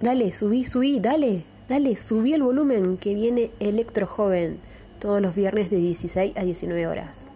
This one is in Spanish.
Dale, subí, subí, dale, dale, subí el volumen que viene Electro Joven todos los viernes de 16 a 19 horas.